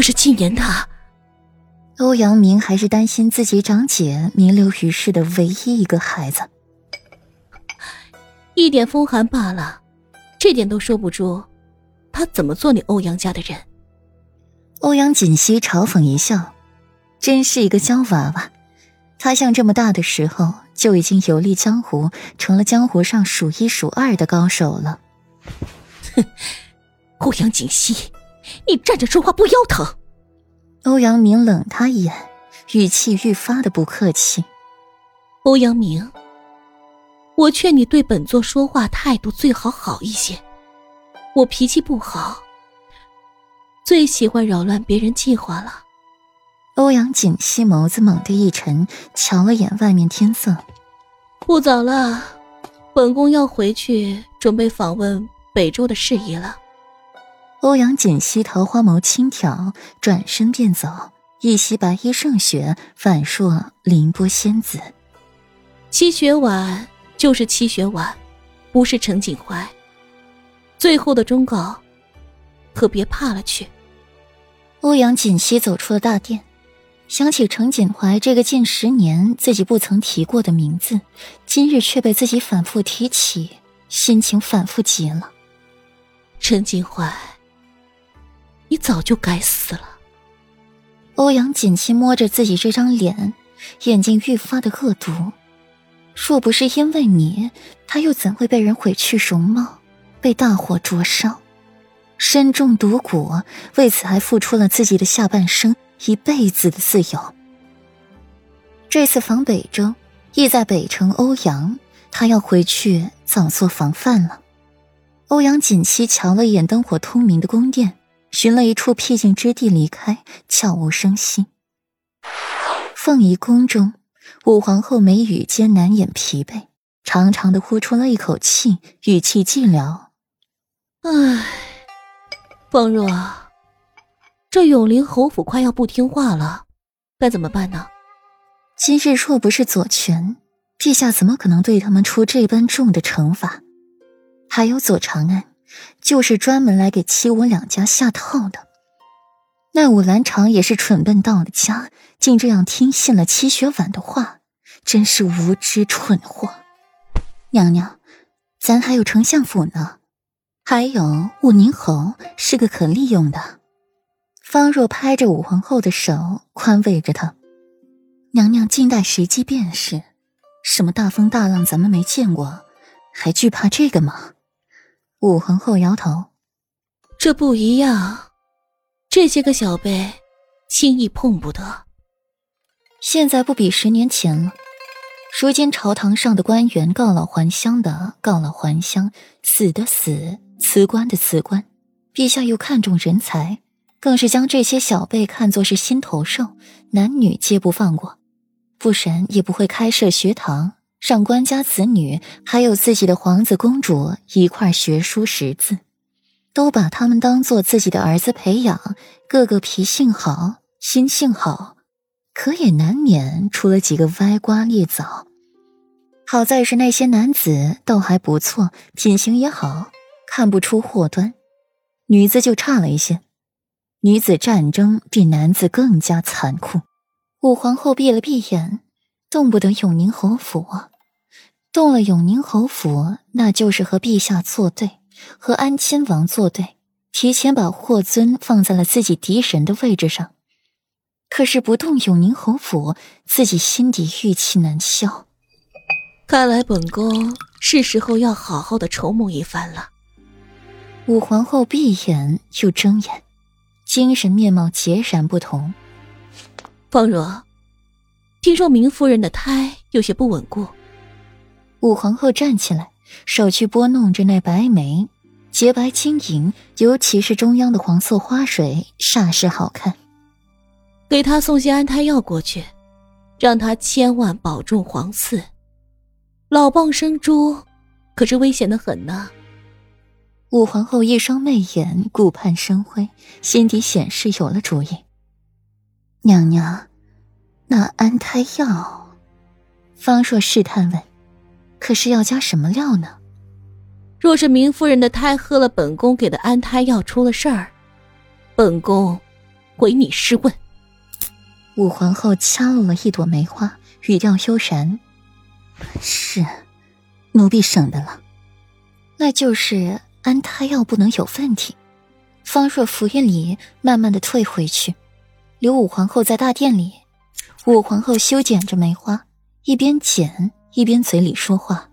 可是今年他……欧阳明还是担心自己长姐名留于世的唯一一个孩子，一点风寒罢了，这点都说不出，他怎么做你欧阳家的人？欧阳锦溪嘲讽一笑，真是一个娇娃娃。他像这么大的时候就已经游历江湖，成了江湖上数一数二的高手了。哼，欧阳锦溪，你站着说话不腰疼？欧阳明冷他一眼，语气愈发的不客气。欧阳明，我劝你对本座说话态度最好好一些。我脾气不好，最喜欢扰乱别人计划了。欧阳锦溪眸子猛地一沉，瞧了眼外面天色，不早了，本宫要回去准备访问北周的事宜了。欧阳锦溪桃花眸轻挑，转身便走，一袭白衣胜雪，反烁凌波仙子。七雪婉就是七雪婉，不是陈景怀。最后的忠告，可别怕了去。欧阳锦溪走出了大殿。想起程锦怀这个近十年自己不曾提过的名字，今日却被自己反复提起，心情反复极了。陈锦怀，你早就该死了。欧阳锦溪摸着自己这张脸，眼睛愈发的恶毒。若不是因为你，他又怎会被人毁去容貌，被大火灼烧，身中毒蛊，为此还付出了自己的下半生。一辈子的自由。这次访北周，意在北城欧阳，他要回去早做防范了。欧阳锦溪瞧了一眼灯火通明的宫殿，寻了一处僻静之地离开，悄无声息。凤仪宫中，武皇后眉宇间难掩疲惫，长长的呼出了一口气，语气寂寥：“唉，方若。”这永陵侯府快要不听话了，该怎么办呢？今日若不是左权，陛下怎么可能对他们出这般重的惩罚？还有左长安，就是专门来给七武两家下套的。那武兰长也是蠢笨到了家，竟这样听信了七雪婉的话，真是无知蠢货。娘娘，咱还有丞相府呢，还有武宁侯是个可利用的。方若拍着武皇后的手，宽慰着她：“娘娘静待时机便是。什么大风大浪咱们没见过，还惧怕这个吗？”武皇后摇头：“这不一样，这些个小辈，轻易碰不得。现在不比十年前了。如今朝堂上的官员告老还乡的告老还乡，死的死，辞官的辞官。陛下又看重人才。”更是将这些小辈看作是心头肉，男女皆不放过，不然也不会开设学堂，让官家子女还有自己的皇子公主一块学书识字，都把他们当做自己的儿子培养，个个脾性好，心性好，可也难免出了几个歪瓜裂枣。好在是那些男子倒还不错，品行也好，看不出祸端，女子就差了一些。女子战争比男子更加残酷。武皇后闭了闭眼，动不得永宁侯府，动了永宁侯府，那就是和陛下作对，和安亲王作对，提前把霍尊放在了自己敌人的位置上。可是不动永宁侯府，自己心底郁气难消。看来本宫是时候要好好的筹谋一番了。武皇后闭眼又睁眼。精神面貌截然不同。方若，听说明夫人的胎有些不稳固。武皇后站起来，手去拨弄着那白眉，洁白轻盈，尤其是中央的黄色花水，煞是好看。给她送些安胎药过去，让她千万保重皇嗣。老蚌生珠，可是危险的很呢。武皇后一双媚眼顾盼生辉，心底显示有了主意。娘娘，那安胎药，方若试探问：“可是要加什么料呢？”若是明夫人的胎喝了本宫给的安胎药出了事儿，本宫唯你是问。武皇后掐落了一朵梅花，语调悠然：“是，奴婢省的了。那就是安胎药不能有问题。”方若拂一礼，慢慢的退回去，留武皇后在大殿里。武皇后修剪着梅花，一边剪一边嘴里说话。